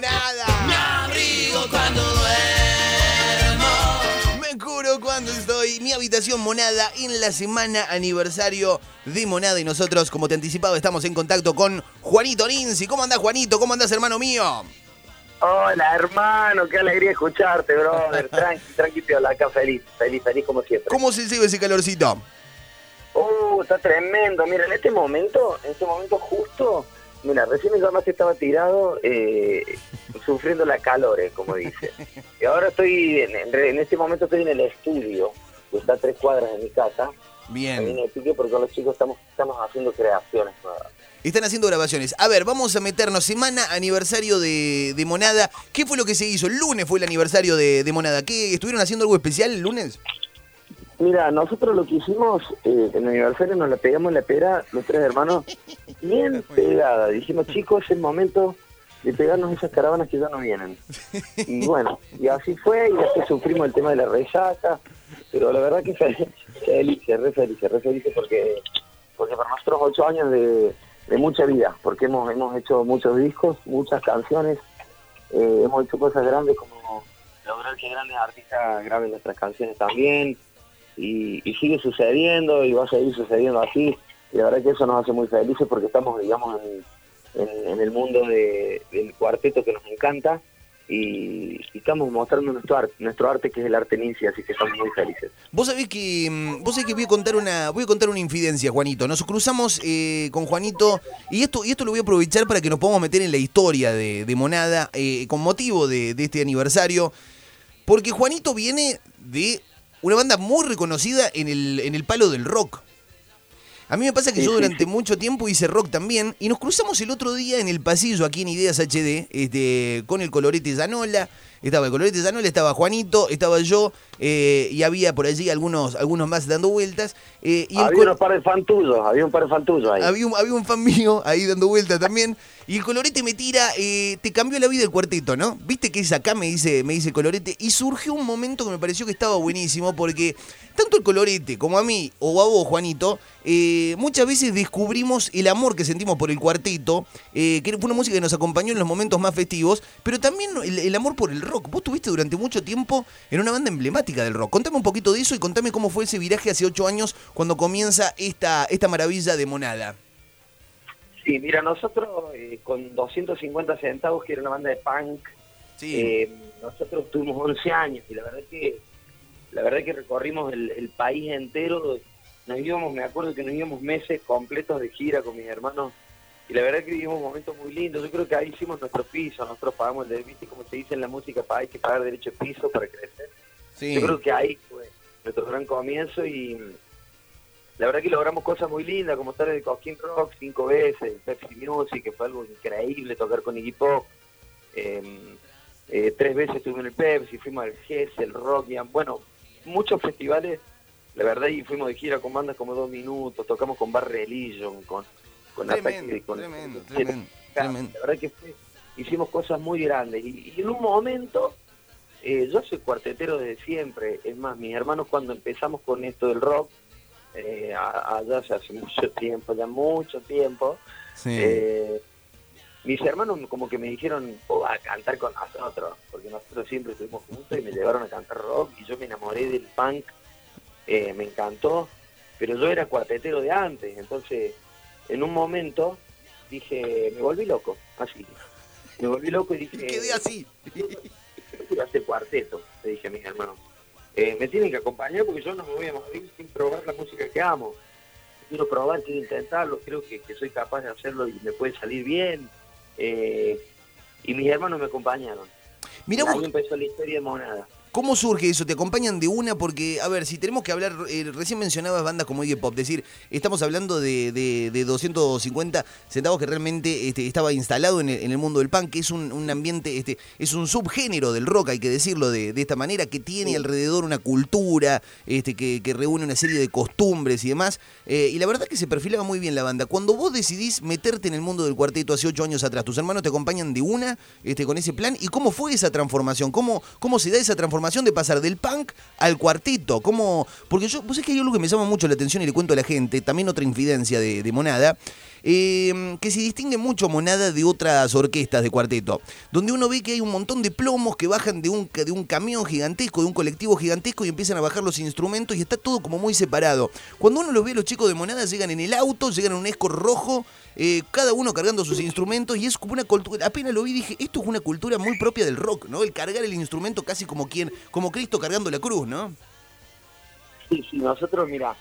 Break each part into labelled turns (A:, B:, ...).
A: lo que suena es monada.
B: Me abrigo cuando duermo.
A: Me curo cuando estoy. Mi habitación monada en la semana aniversario de Monada. Y nosotros, como te anticipado, estamos en contacto con Juanito Ninzi. ¿Cómo andás, Juanito? ¿Cómo andás, hermano mío?
C: Hola, hermano, qué alegría escucharte, brother. Tranqui, tranqui, piola, acá feliz, feliz, feliz como siempre.
A: ¿Cómo se lleva ese calorcito?
C: Uh, está tremendo. Mira, en este momento, en este momento justo, mira, recién mi mamá estaba tirado, eh, sufriendo la calor, eh, como dice. Y ahora estoy, en, en, en este momento estoy en el estudio, que está a tres cuadras de mi casa. Estoy en
A: Bien.
C: el estudio porque con los chicos estamos, estamos haciendo creaciones nuevas.
A: Están haciendo grabaciones. A ver, vamos a meternos. Semana aniversario de, de Monada. ¿Qué fue lo que se hizo? El lunes fue el aniversario de, de Monada. ¿Qué? ¿Estuvieron haciendo algo especial el lunes?
C: Mira, nosotros lo que hicimos eh, en el aniversario nos la pegamos en la pera, los tres hermanos, bien pegada. Dijimos, chicos, es el momento de pegarnos esas caravanas que ya no vienen. Y bueno, y así fue, y después sufrimos el tema de la resaca, pero la verdad que fe- felices, re felices, re felices porque, porque para nosotros ocho años de, de mucha vida, porque hemos, hemos hecho muchos discos, muchas canciones, eh, hemos hecho cosas grandes como lograr que grandes artistas graben nuestras canciones también, y, y sigue sucediendo y va a seguir sucediendo así y la verdad que eso nos hace muy felices porque estamos digamos en, en- el mundo de- del cuarteto que nos encanta y, estamos mostrando nuestro arte, nuestro arte que es el arte Ninja, así que estamos muy felices.
A: Vos sabés que mm, vos sabés que voy a contar una voy a contar una infidencia, Juanito. Nos cruzamos eh, con Juanito y esto y esto lo voy a aprovechar para que nos podamos meter en la historia de, Monada eh, con motivo de este aniversario, porque Juanito viene de una banda muy reconocida en el en el palo del rock. A mí me pasa que
C: Sí,
A: yo
C: sí,
A: durante
C: sí.
A: mucho tiempo hice rock también y nos cruzamos el otro día en el pasillo aquí en Ideas HD este, con el colorete Zanola. Estaba el colorete Zanola, estaba Juanito, estaba yo eh, y había por allí algunos, algunos más dando vueltas. eh, y
C: había unos par de fan tuyos, había un par de fan tuyos ahí.
A: había un, había un fan mío ahí dando vueltas también. Y el colorete me tira, eh, te cambió la vida el cuarteto, ¿no? Viste que es acá, me dice, me dice el colorete. Y surgió un momento que me pareció que estaba buenísimo, porque tanto el colorete como a mí, o a vos, Juanito, eh, muchas veces descubrimos el amor que sentimos por el cuarteto, eh, que fue una música que nos acompañó en los momentos más festivos, pero también el, el amor por el rock. Vos tuviste durante mucho tiempo en una banda emblemática del rock. Contame un poquito de eso y contame cómo fue ese viraje hace ocho años cuando comienza esta, esta maravilla de Monada.
C: Sí, mira, nosotros eh, con 250 centavos, que era una banda de punk,
A: Sí.
C: Eh, nosotros tuvimos 11 años y la verdad que la verdad que recorrimos el, el país entero. Nos íbamos, me acuerdo que nos íbamos meses completos de gira con mis hermanos y la verdad que vivimos momentos muy lindos. Yo creo que ahí hicimos nuestro piso, nosotros pagamos el viste como se dice en la música, hay que pagar derecho de piso para crecer.
A: sí.
C: Yo creo que ahí fue nuestro gran comienzo y la verdad que logramos cosas muy lindas, como estar en el Cosquín Rock cinco veces, en Pepsi Music, que fue algo increíble, tocar con Iggy Pop. Eh, eh, tres veces estuve en el Pepsi, fuimos al GES, el Rock, y, bueno, muchos festivales, la verdad, y fuimos de gira con bandas como Dos Minutos, tocamos con Bar Religion, con, con
A: Tremendo,
C: Ataque, con-
A: tremendo,
C: con-
A: tremendo, tremendo.
C: La verdad que fue- hicimos cosas muy grandes, y, y en un momento eh, yo soy cuartetero desde siempre. Es más, mis hermanos cuando empezamos con esto del rock, eh, allá ya hace mucho tiempo, ya mucho tiempo,
A: Sí.
C: eh, mis hermanos como que me dijeron, "Oh, a cantar con nosotros, porque nosotros siempre estuvimos juntos y me llevaron a cantar rock y yo me enamoré del punk, eh, me encantó, pero yo era cuartetero de antes, entonces en un momento dije, me volví loco, así. Me volví loco y dije,
A: Y quedé así.
C: yo hacer cuarteto, le dije a mis hermanos. Eh, me tienen que acompañar porque yo no me voy a morir sin probar la música que amo. Quiero probar, quiero intentarlo, creo que, que soy capaz de hacerlo y me puede salir bien. Eh, y mis hermanos me acompañaron. Ahí
A: vos,
C: empezó la historia de Monada.
A: ¿Cómo surge eso? ¿Te acompañan de una? Porque, a ver, si tenemos que hablar, eh, recién mencionabas bandas como Iggy Pop, decir, estamos hablando de, de, de 250 centavos que realmente este, estaba instalado en el, en el mundo del punk, que es un, un ambiente, este, es un subgénero del rock, hay que decirlo de, de esta manera, que tiene alrededor una cultura, este, que, que reúne una serie de costumbres y demás. eh, y la verdad que se perfilaba muy bien la banda. Cuando vos decidís meterte en el mundo del cuarteto hace ocho años atrás, ¿tus hermanos te acompañan de una este, con ese plan? ¿Y cómo fue esa transformación? ¿Cómo, cómo se da esa transformación de pasar del punk al cuarteto. ¿Cómo? Porque yo, vos es que hay algo que me llama mucho la atención y le cuento a la gente, también otra infidencia de, Monada. eh, que se distingue mucho Monada de otras orquestas de cuarteto, donde uno ve que hay un montón de plomos que bajan de un, de un camión gigantesco, de un colectivo gigantesco y empiezan a bajar los instrumentos y está todo como muy separado. Cuando uno los ve, los chicos de Monada llegan en el auto, llegan en un escort rojo, eh, cada uno cargando sus instrumentos y es como una cultura, apenas lo vi dije, esto es una cultura muy propia del rock, ¿no? El cargar el instrumento casi como quien, como Cristo cargando la cruz, ¿no?
C: Sí, sí, nosotros, mira,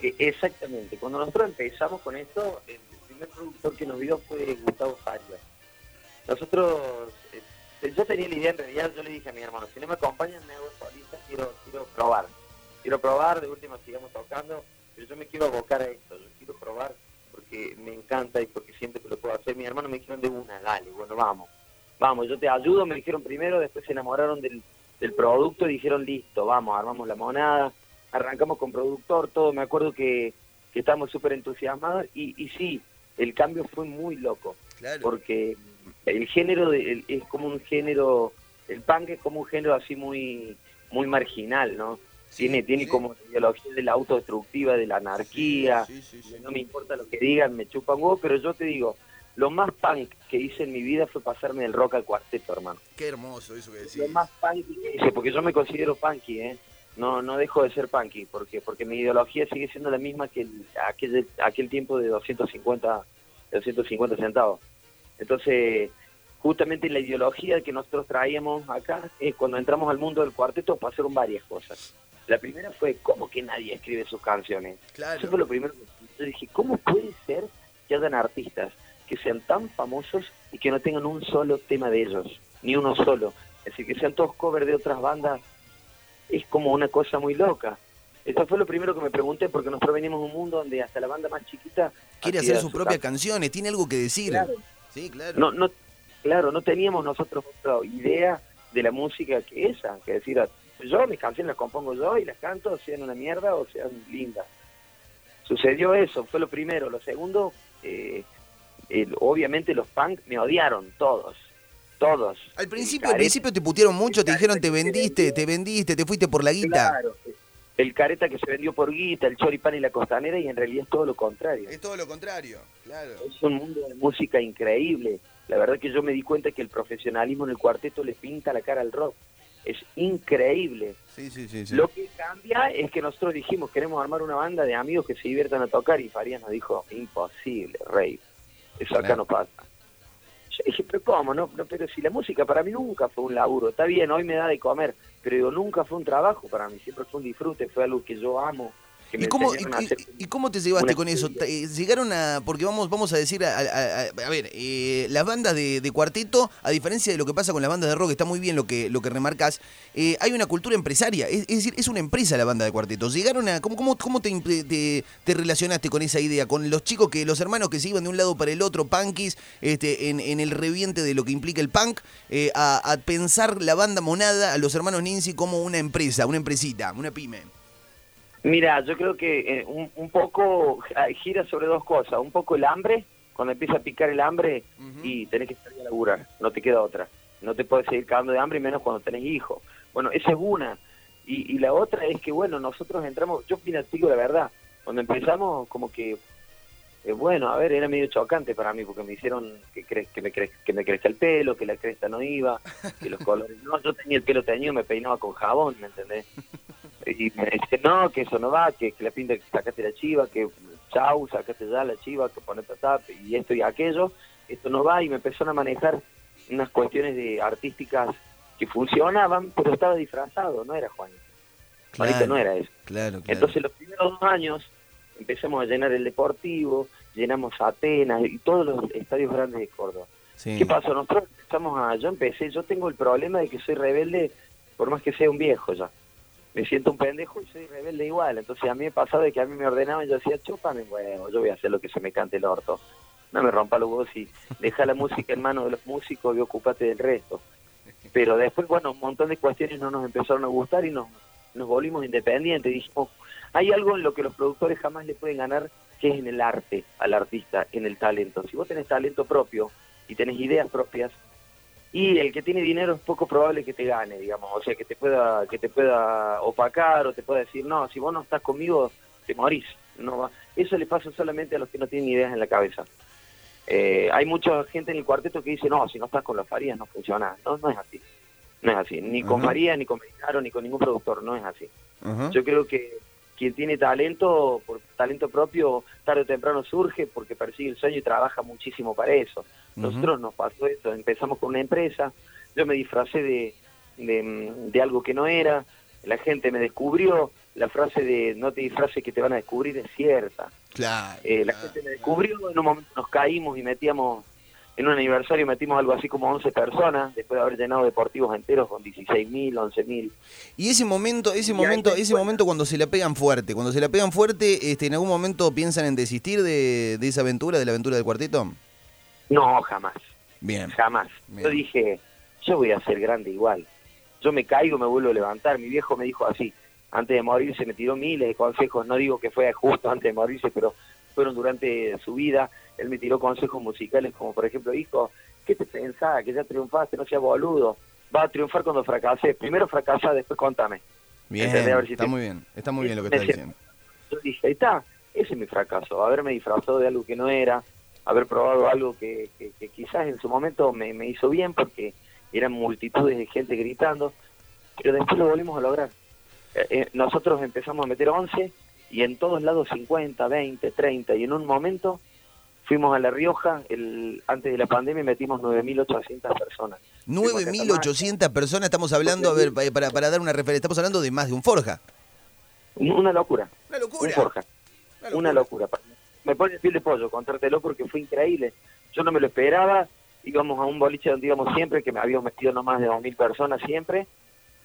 C: eh, exactamente. Cuando nosotros empezamos con esto, el primer productor que nos vio fue Gustavo Farias. Nosotros, eh, yo tenía la idea, en realidad, yo le dije a mi hermano, si no me acompañan, me hago solista, quiero, quiero probar. Quiero probar, de última sigamos tocando, pero yo me quiero abocar a esto, yo quiero probar porque me encanta y porque siempre que lo puedo hacer. Mi hermano me dijeron de una, dale, bueno, vamos. Vamos, yo te ayudo, me dijeron primero, después se enamoraron del, del producto y dijeron, listo, vamos, armamos la monada, arrancamos con productor, todo, me acuerdo que, que estábamos súper entusiasmados y, y sí, el cambio fue muy loco,
A: Claro.
C: porque el género de- el- es como un género, el punk es como un género así muy muy marginal, ¿no?
A: Sí,
C: tiene tiene
A: sí.
C: como la ideología de la autodestructiva, de la anarquía,
A: Sí,
C: no me importa lo que digan, me chupan huevo, pero yo te digo, lo más punk que hice en mi vida fue pasarme del rock al cuarteto, hermano.
A: Qué hermoso eso que decís.
C: Lo más que hice, porque yo me considero punky, ¿eh? No, no dejo de ser punky, porque porque mi ideología sigue siendo la misma que el- aquel, aquel tiempo de 250, de 250 centavos. Entonces, justamente la ideología que nosotros traíamos acá es cuando entramos al mundo del cuarteto pasaron varias cosas. La primera fue, ¿cómo que nadie escribe sus canciones?
A: Claro.
C: Eso fue lo primero que yo dije, ¿cómo puede ser que hayan artistas que sean tan famosos y que no tengan un solo tema de ellos? Ni uno solo. Es decir, que sean todos covers de otras bandas. Es como una cosa muy loca. Eso fue lo primero que me pregunté, porque nosotros venimos de un mundo donde hasta la banda más chiquita...
A: Quiere hacer sus propias
C: can-
A: canciones, tiene algo que decir.
C: Claro.
A: Sí, claro.
C: No, no, claro, no teníamos nosotros otra idea de la música que esa, que decir, yo mis canciones las compongo yo y las canto, sean una mierda o sean lindas. Sucedió eso, fue lo primero. Lo segundo, eh, el- obviamente los punk me odiaron, todos, todos.
A: Al principio, al principio te putearon mucho, te dijeron te vendiste, te vendiste, te fuiste por la guita.
C: Claro, el careta que se vendió por guita, el choripán y la costanera, y en realidad es todo lo contrario.
A: Es todo lo contrario, claro.
C: Es un mundo de música increíble. La verdad que yo me di cuenta que el profesionalismo en el cuarteto le pinta la cara al rock. Es increíble.
A: Sí, sí, sí.
C: Lo que cambia es que nosotros dijimos, queremos armar una banda de amigos que se diviertan a tocar y Farías nos dijo, imposible, Rey. Eso acá no pasa. Yo dije, pero ¿cómo? No, no, pero si la música para mí nunca fue un laburo. Está bien, hoy me da de comer, pero digo, nunca fue un trabajo para mí. Siempre fue un disfrute, fue algo que yo amo. Que
A: ¿Y cómo, y, cómo te llevaste con eso? Eh, Llegaron a, porque vamos, vamos a decir, a, a- ver, eh, las bandas de, de cuarteto, a diferencia de lo que pasa con las bandas de rock, está muy bien lo que, lo que remarcas, eh, hay una cultura empresaria, es, es decir, es una empresa la banda de cuarteto. Llegaron a, ¿cómo, cómo, cómo te, te, te relacionaste con esa idea? Con los chicos que, los hermanos que se iban de un lado para el otro, punkis, este, en, en el reviente de lo que implica el punk, eh, a, a pensar la banda monada, a los hermanos Nincy como una empresa, una empresita, una pyme.
C: Mira, yo creo que eh, un, un poco eh, gira sobre dos cosas. Un poco el hambre, cuando empieza a picar el hambre y tenés que salir a laburar, no te queda otra. No te puedes seguir cagando de hambre, y menos cuando tenés hijos. Bueno, esa es una. Y, y la otra es que, bueno, nosotros entramos, yo te digo la verdad, cuando empezamos como que, eh, bueno, a ver, era medio chocante para mí porque me hicieron que, cre que, me cre que me crezca el pelo, que la cresta no iba, que los colores, no, yo tenía el pelo teñido, me peinaba con jabón, ¿me entendés? y me dice no, que eso no va, que, que la pinta que sacaste la chiva, que chau, sacaste ya la chiva, que ponete tap y esto y aquello, esto no va y me empezaron a manejar unas cuestiones de artísticas que funcionaban, pero estaba disfrazado, no era Juanito. Juanito no era eso.
A: Claro, claro.
C: Entonces los primeros dos años empezamos a llenar el Deportivo, llenamos Atenas y todos los estadios grandes de Córdoba.
A: Sí.
C: ¿Qué pasó? Nosotros empezamos a... Yo empecé, yo tengo el problema de que soy rebelde por más que sea un viejo ya. Me siento un pendejo y soy rebelde igual. Entonces a mí me pasaba de que a mí me ordenaban y yo decía, chúpame huevo, yo voy a hacer lo que se me cante el orto. No me rompa los huevos y deja la música en manos de los músicos y ocupate del resto. Pero después, bueno, un montón de cuestiones no nos empezaron a gustar y nos, nos volvimos independientes. Dijimos, hay algo en lo que los productores jamás le pueden ganar, que es en el arte, al artista, en el talento. Si vos tenés talento propio y tenés ideas propias, y el que tiene dinero es poco probable que te gane, digamos, o sea, que te pueda que te pueda opacar o te pueda decir, no, si vos no estás conmigo, te morís. No va. Eso le pasa solamente a los que no tienen ideas en la cabeza. Eh, hay mucha gente en el cuarteto que dice, no, si no estás con los Farías no funciona. No, no es así. No es así. Ni con. Farías, ni con Mexicano, ni con ningún productor. No es así. Yo creo que quien tiene talento, por talento propio, tarde o temprano surge porque persigue el sueño y trabaja muchísimo para eso. Nosotros nos pasó esto, empezamos con una empresa, yo me disfracé de, de, de algo que no era, la gente me descubrió, la frase de no te disfraces que te van a descubrir es cierta.
A: Claro.
C: Eh, la
A: claro.
C: gente me descubrió, en un momento nos caímos y metíamos, en un aniversario metimos algo así como 11 personas, después de haber llenado deportivos enteros con 16.000, 11.000.
A: Y ese momento, ese
C: Y
A: momento, ese
C: cuenta.
A: momento cuando se la pegan fuerte, cuando se la pegan fuerte, este, ¿en algún momento piensan en desistir de, de esa aventura, de la aventura del cuarteto?
C: No, jamás.
A: Bien.
C: Jamás.
A: Bien.
C: Yo dije, yo voy a ser grande igual. Yo me caigo, me vuelvo a levantar. Mi viejo me dijo así, antes de morirse me tiró miles de consejos. No digo que fue justo antes de morirse, pero fueron durante su vida. Él me tiró consejos musicales como, por ejemplo, hijo, ¿qué te pensás? Que ya triunfaste, no seas boludo. Va a triunfar cuando fracases. Primero fracasa, después contame.
A: Bien,
C: si
A: está
C: te-
A: muy bien, está muy bien lo que
C: Me
A: está
C: siento.
A: diciendo.
C: Yo dije, ahí está, ese es mi fracaso, haberme disfrazado de algo que no era, haber probado algo que, que- que quizás en su momento me, me hizo bien porque eran multitudes de gente gritando, pero después lo volvimos a lograr. Eh, eh, nosotros empezamos a meter 11 y en todos lados 50, 20, 30 y en un momento fuimos a La Rioja, el, antes de la pandemia metimos 9.800 personas. Fuimos a Catamarca.
A: 9.800 personas, estamos hablando, a ver, pa- para, para dar una referencia, estamos hablando de más de un Forja.
C: Una locura.
A: Una
C: Un
A: locura.
C: Forja. Una locura. Me pone el piel de pollo contártelo porque fue increíble. Yo no me lo esperaba. Íbamos a un boliche donde íbamos siempre, que me habíamos metido no más de 2.000 personas siempre.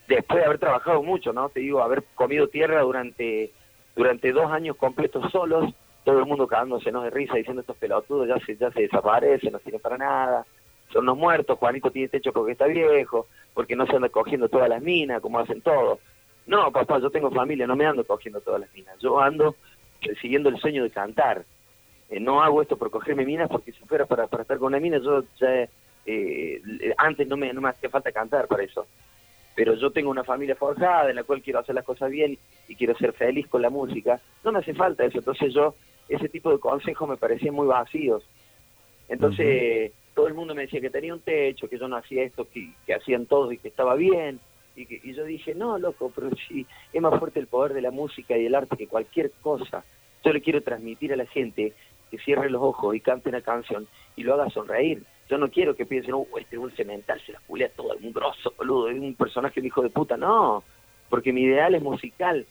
C: Después de haber trabajado mucho, ¿no? Te digo, haber comido tierra durante durante dos años completos solos, todo el mundo cagándose ¿no? de risa, diciendo estos pelotudos ya se, ya se desaparecen, no sirven para nada, son los muertos, Juanito tiene techo porque está viejo, porque no se anda cogiendo todas las minas, como hacen todos. No, papá, yo tengo familia, no me ando cogiendo todas las minas, yo ando siguiendo el sueño de cantar. Eh, no hago esto por cogerme minas, porque si fuera para, para estar con una mina, yo ya, eh, antes no me, no me hacía falta cantar para eso. Pero yo tengo una familia forjada en la cual quiero hacer las cosas bien y quiero ser feliz con la música. No me hace falta eso. Entonces yo, ese tipo de consejos me parecían muy vacíos. Entonces todo el mundo me decía que tenía un techo, que yo no hacía esto, que, que hacían todos y que estaba bien. Y, que, y yo dije, no, loco, pero si es más fuerte el poder de la música y el arte que cualquier cosa. Yo le quiero transmitir a la gente que cierre los ojos y cante una canción y lo haga sonreír. Yo no quiero que piensen, oh, este es un cemental, se la culea todo, un grosso, boludo, es un personaje un hijo de puta. No, porque mi ideal es musical.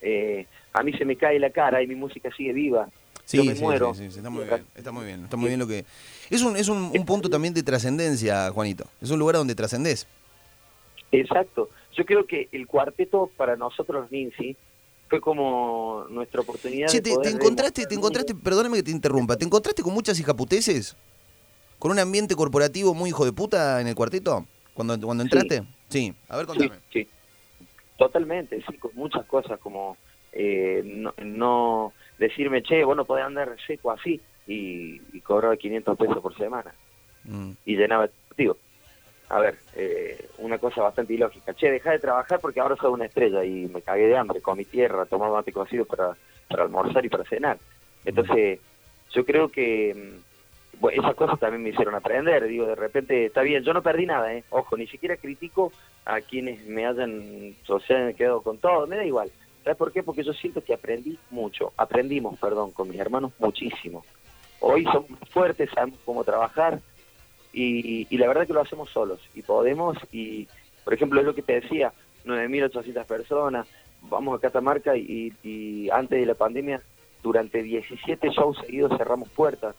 C: Eh, a mí se me cae la cara y mi música sigue viva.
A: Sí,
C: Yo me
A: sí,
C: muero.
A: sí, sí, está muy bien, está muy bien, está muy bien lo que... Es un, es un, un punto también de trascendencia, Juanito. Es un lugar donde trascendés.
C: Exacto. Yo creo que el cuarteto para nosotros Nincy fue como nuestra oportunidad de
A: te, te
C: poder
A: encontraste, te encontraste, perdóname que te interrumpa, ¿te encontraste con muchas hijaputeces? ¿Con un ambiente corporativo muy hijo de puta en el cuarteto? Cuando, cuando entraste? Sí. A ver,
C: Sí,
A: contame.
C: sí. Totalmente, sí, con muchas cosas como eh, no, no decirme, che, vos no podés andar seco así y, y cobraba 500 pesos por semana
A: Mm.
C: y llenaba el deportivo. A ver, eh, una cosa bastante ilógica. Che, deja de trabajar porque ahora soy una estrella y me cagué de hambre, comí tierra, tomaba mate cocido para, para almorzar y para cenar. Entonces, yo creo que mm, esas cosas también me hicieron aprender. Digo, de repente, está bien, yo no perdí nada, ¿eh? Ojo, ni siquiera critico a quienes me hayan, o se hayan quedado con todo, me da igual. ¿Sabes por qué? Porque yo siento que aprendí mucho, aprendimos, perdón, con mis hermanos muchísimo. Hoy somos fuertes, sabemos cómo trabajar y, y la verdad que lo hacemos solos y podemos y, por ejemplo, es lo que te decía, 9.800 personas, vamos a Catamarca y, y antes de la pandemia, durante 17 shows seguidos cerramos puertas.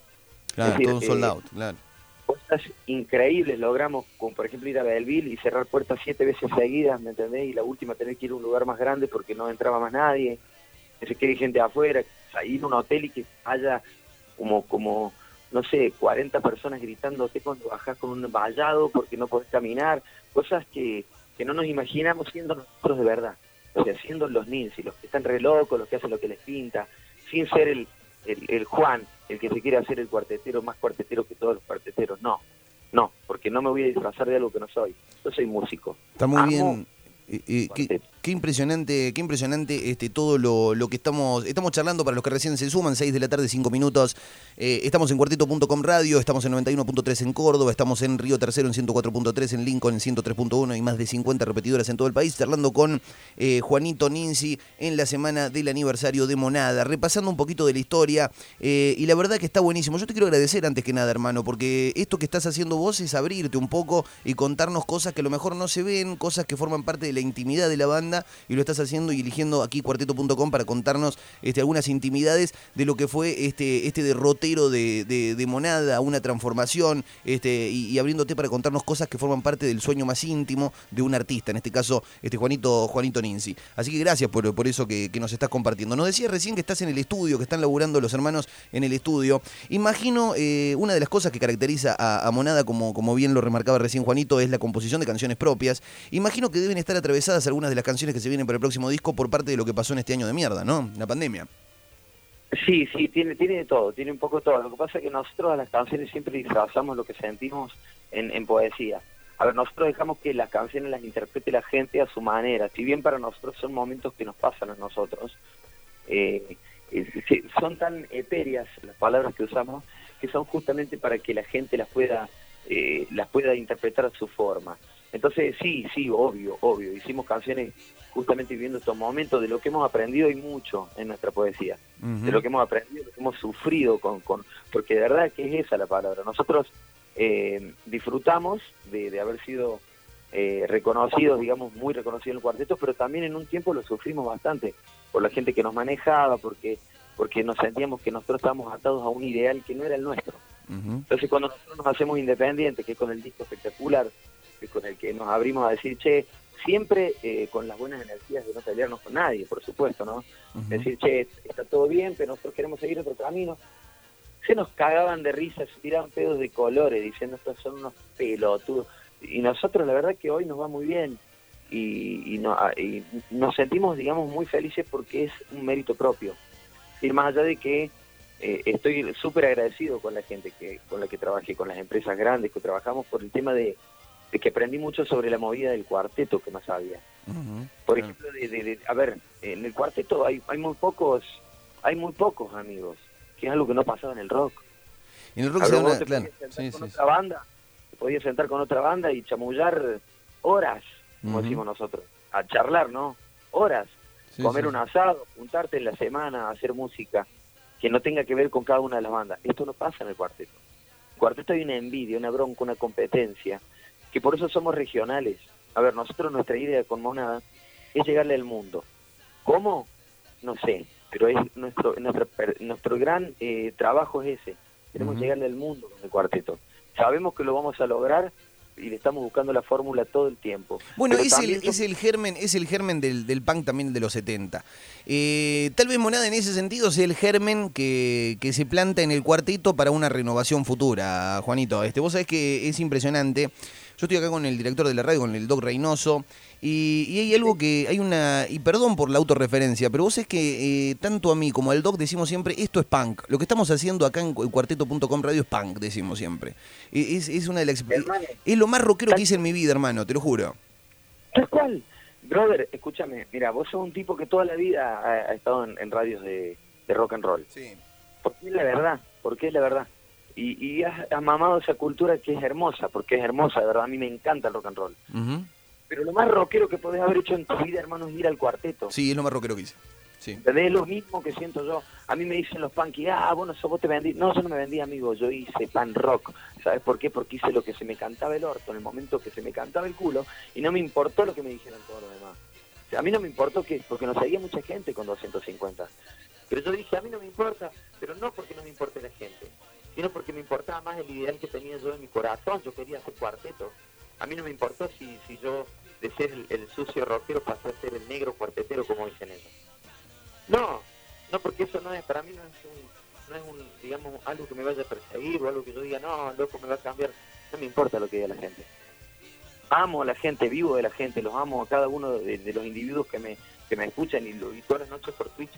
A: Claro,
C: Es decir,
A: todo un sold
C: eh,
A: out, claro.
C: cosas increíbles logramos, como por ejemplo ir a Belleville y cerrar puertas siete veces seguidas, ¿me entendés? Y la última tener que ir a un lugar más grande porque no entraba más nadie, que se quede gente afuera, o sea, ir a un hotel y que haya como, como no sé, 40 personas gritándote cuando bajás con un vallado porque no podés caminar, cosas que, que no nos imaginamos siendo nosotros de verdad, o sea, siendo los Nilsi, los que están re locos, los que hacen lo que les pinta, sin ser el, el, el Juan, el que se quiere hacer el cuartetero más cuartetero que todos los cuarteteros, no. No, porque no me voy a disfrazar de algo que no soy. Yo soy músico.
A: Está muy
C: Amo
A: bien. Qué,
C: Cuarteto.
A: Qué impresionante, qué impresionante este todo lo, que estamos estamos charlando para los que recién se suman, 6 de la tarde, 5 minutos. Eh, estamos en cuarteto.com radio, estamos en 91.3 en Córdoba, estamos en Río Tercero en 104.3, en Lincoln en 103.1 y más de 50 repetidoras en todo el país, charlando con eh, Juanito Ninzi en la semana del aniversario de Monada, repasando un poquito de la historia eh, y la verdad que está buenísimo. Yo te quiero agradecer antes que nada, hermano, porque esto que estás haciendo vos es abrirte un poco y contarnos cosas que a lo mejor no se ven, cosas que forman parte de la intimidad de la banda y lo estás haciendo y eligiendo aquí cuarteto.com para contarnos este, algunas intimidades de lo que fue este, este derrotero de, de- Monada, una transformación este, y, abriéndote para contarnos cosas que forman parte del sueño más íntimo de un artista, en este caso este Juanito, Juanito Ninzi. Así que gracias por, por eso que, nos estás compartiendo. Nos decías recién que estás en el estudio, que están laburando los hermanos en el estudio. Imagino eh, una de las cosas que caracteriza a, a Monada, como, como bien lo remarcaba recién Juanito, es la composición de canciones propias. Imagino que deben estar atravesadas algunas de las canciones que se vienen para el próximo disco por parte de lo que pasó en este año de mierda, ¿no? La pandemia.
C: Sí, sí, tiene, tiene de todo, tiene un poco de todo. Lo que pasa es que nosotros a las canciones siempre disfrazamos lo que sentimos en, en poesía. A ver, nosotros dejamos que las canciones las interprete la gente a su manera. Si bien para nosotros son momentos que nos pasan a nosotros, eh, eh, son tan etéreas las palabras que usamos que son justamente para que la gente las pueda eh, las pueda interpretar a su forma. Entonces, sí, sí, obvio, obvio. Hicimos canciones justamente viviendo estos momentos de lo que hemos aprendido y mucho en nuestra poesía de lo que hemos aprendido, lo que hemos sufrido con, con porque de verdad que es esa la palabra. Nosotros eh, disfrutamos de, de haber sido eh, reconocidos, digamos, muy reconocidos en el cuarteto, pero también en un tiempo lo sufrimos bastante por la gente que nos manejaba, porque porque nos sentíamos que nosotros estábamos atados a un ideal que no era el nuestro. Entonces cuando nosotros nos hacemos independientes, que es con el disco espectacular, con el que nos abrimos a decir, che, siempre eh, con las buenas energías de no pelearnos con nadie, por supuesto, ¿no? Decir, che, está todo bien, pero nosotros queremos seguir otro camino. Se nos cagaban de risa, se tiraban pedos de colores, diciendo, estos son unos pelotudos. Y nosotros, la verdad, que hoy nos va muy bien. Y, y, no- ah, y nos sentimos, digamos, muy felices porque es un mérito propio. Y más allá de que eh, estoy súper agradecido con la gente que con la que trabajé, con las empresas grandes que trabajamos, por el tema de que aprendí mucho sobre la movida del cuarteto que más había.
A: Ujú.
C: Por
A: Claro.
C: ejemplo, de, de- de- a ver, en el cuarteto hay, hay muy pocos, hay muy pocos amigos, que es algo que no pasaba en el rock.
A: En el rock se
C: te
A: claro. Sí,
C: con
A: sí, sí.
C: otra banda, te podías sentar con otra banda y chamullar horas, como decimos nosotros, a charlar, ¿no? Horas,
A: Sí,
C: comer
A: sí.
C: un asado, juntarte en la semana, hacer música que no tenga que ver con cada una de las bandas. Esto no pasa en el cuarteto. En el cuarteto hay una envidia, una bronca, una competencia, que por eso somos regionales. A ver, nosotros nuestra idea con Monada es llegarle al mundo. ¿Cómo? No sé, pero es nuestro nuestro, nuestro gran eh, trabajo es ese. Queremos llegarle al mundo con el cuarteto. Sabemos que lo vamos a lograr y le estamos buscando la fórmula todo el tiempo.
A: Bueno, es el, es el germen, es el germen del, del punk también de los 70. Eh, tal vez Monada en ese sentido sea el germen que, que se planta en el cuarteto para una renovación futura, Juanito. Este, vos sabés que es impresionante. Yo estoy acá con el director de la radio, con el Doc Reynoso, y, y hay algo que, hay una, y perdón por la autorreferencia, pero vos es que eh, tanto a mí como al Doc decimos siempre, esto es punk. Lo que estamos haciendo acá en cu- cuarteto.com radio es punk, decimos siempre. E- Es, es una de las...
C: Hermano.
A: Es lo más rockero que hice en mi vida, hermano, te lo juro.
C: Tal cual. Brother, escúchame, mira, vos sos un tipo que toda la vida ha, ha estado en, en radios de, de rock and roll.
A: Sí.
C: Porque es la verdad, porque es la verdad. Y, y has, has mamado esa cultura que es hermosa, porque es hermosa, de verdad, a mí me encanta el rock and roll. Pero lo más rockero que podés haber hecho en tu vida, hermano, es ir al cuarteto.
A: Sí, es lo más rockero que hice.
C: Es lo mismo que siento yo. A mí me dicen los punky, ah, bueno, eso vos te vendí. No, yo no me vendí, amigo, yo hice pan rock. ¿Sabes por qué? Porque hice lo que se me cantaba el orto en el momento que se me cantaba el culo y no me importó lo que me dijeron todos los demás. O sea, a mí no me importó que, porque nos seguía mucha gente con 250. Pero yo dije, a mí no me importa, pero no porque no me importe la gente, sino porque me importaba más el ideal que tenía yo en mi corazón. Yo quería hacer cuarteto. A mí no me importó si, si yo, de ser el, sucio rockero, pasé a ser el negro cuartetero, como dicen ellos. No, no, porque eso no es, para mí no es un, no es un, digamos, algo que me vaya a perseguir o algo que yo diga, no, loco, me va a cambiar. No me importa lo que diga la gente. Amo a la gente, vivo de la gente, los amo a cada uno de, los individuos que me, que me escuchan y, y todas las noches por Twitch.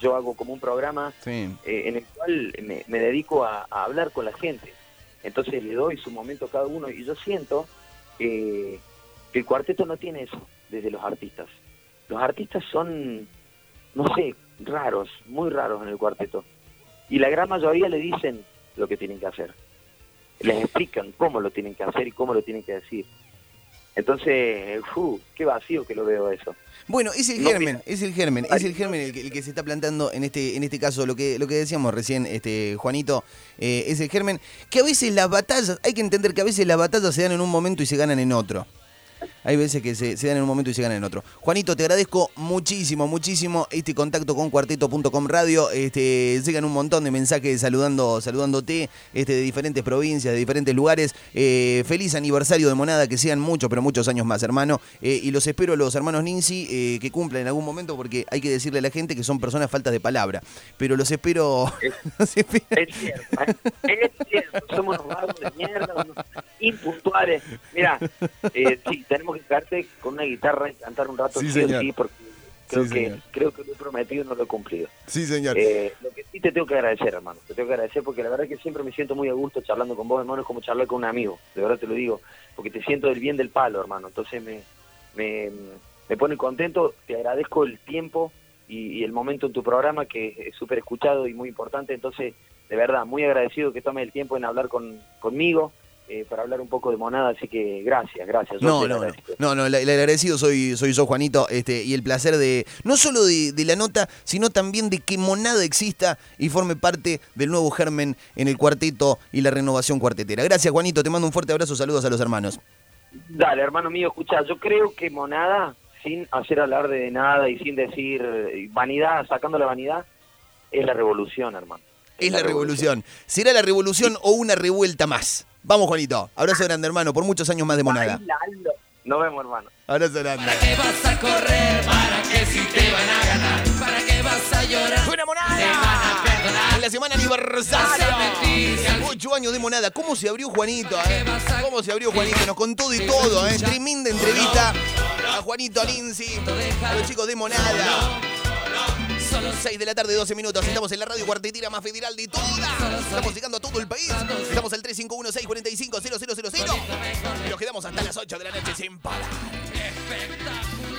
C: Yo hago como un programa
A: Sí.
C: eh, en el cual me, me dedico a, a hablar con la gente. entonces le doy su momento a cada uno y yo siento eh, que el cuarteto no tiene eso desde los artistas. Los artistas son, no sé, raros, muy raros en el cuarteto. Y la gran mayoría le dicen lo que tienen que hacer. Les explican cómo lo tienen que hacer y cómo lo tienen que decir. Entonces, fu, qué vacío que lo veo eso.
A: Bueno, es el
C: No,
A: germen, es el germen, es el germen el que, el que se está plantando en este, en este caso, lo que, lo que decíamos recién, este, Juanito, eh, es el germen, que a veces las batallas, hay que entender que a veces las batallas se dan en un momento y se ganan en otro. Hay veces que se, se dan en un momento y se ganan en otro. Juanito, te agradezco muchísimo, muchísimo este contacto con cuarteto.com radio. Este, llegan un montón de mensajes saludando, saludándote este, de diferentes provincias, de diferentes lugares. Eh, feliz aniversario de Monada, que sean muchos, pero muchos años más, hermano. Eh, y los espero a los hermanos Ninzi eh, que cumplan en algún momento, porque hay que decirle a la gente que son personas faltas de palabra. Pero los espero. los espero-
C: Es cierto, ¿eh? es cierto. Somos vagos de mierda, impuntuales. Mira, eh, sí, tenemos que quedarte con una guitarra y cantar un rato,
A: Sí, señor.
C: sí, porque creo,
A: Sí,
C: que,
A: señor.
C: creo que lo he prometido y no lo he cumplido.
A: Sí, señor.
C: Eh, lo que sí te tengo que agradecer, hermano. Te tengo que agradecer porque la verdad es que siempre me siento muy a gusto charlando con vos, hermano. Es como charlar con un amigo. De verdad te lo digo. Porque te siento del bien del palo, hermano. Entonces me, me, me pone contento. Te agradezco el tiempo y, y el momento en tu programa que es súper escuchado y muy importante. Entonces, de verdad, muy agradecido que tomes el tiempo en hablar con, conmigo eh, para hablar un poco de monada. Así que gracias, gracias.
A: No, no, no, no, no, el el agradecido soy, soy yo, Juanito, este, y el placer de, no solo de, de la nota, sino también de que Monada exista y forme parte del nuevo germen en el cuarteto y la renovación cuartetera. Gracias, Juanito, te mando un fuerte abrazo, saludos a los hermanos.
C: Dale, hermano mío, escucha, yo creo que Monada, sin hacer alarde de nada y sin decir eh, vanidad, sacando la vanidad, es la revolución, hermano.
A: Es la revolución. ¿Será la revolución o una revuelta más? Vamos, Juanito. Abrazo grande, hermano, por muchos años más de Monada.
C: Bailalo. Nos vemos, hermano.
A: Abrazo grande.
B: ¿Para qué vas a correr? ¿Para qué si te van a ganar? ¿Para qué vas a llorar?
A: ¡Buena
B: Te van a
A: Monada!
B: perdonar.
A: En la semana aniversario. Ocho años de monada. ¿Cómo se abrió Juanito? eh? ¿Cómo se abrió Juanito? Nos contó de todo, ¿eh? Tremenda entrevista a Juanito Alinzi, a los chicos de monada.
B: Solo
A: 6 de la tarde, 12 minutos. Estamos en la radio cuartetera más federal de todas. Estamos llegando a todo el país. Estamos al 351-645-0000. Y nos quedamos hasta las 8 de la noche sin parar.
B: espectacular.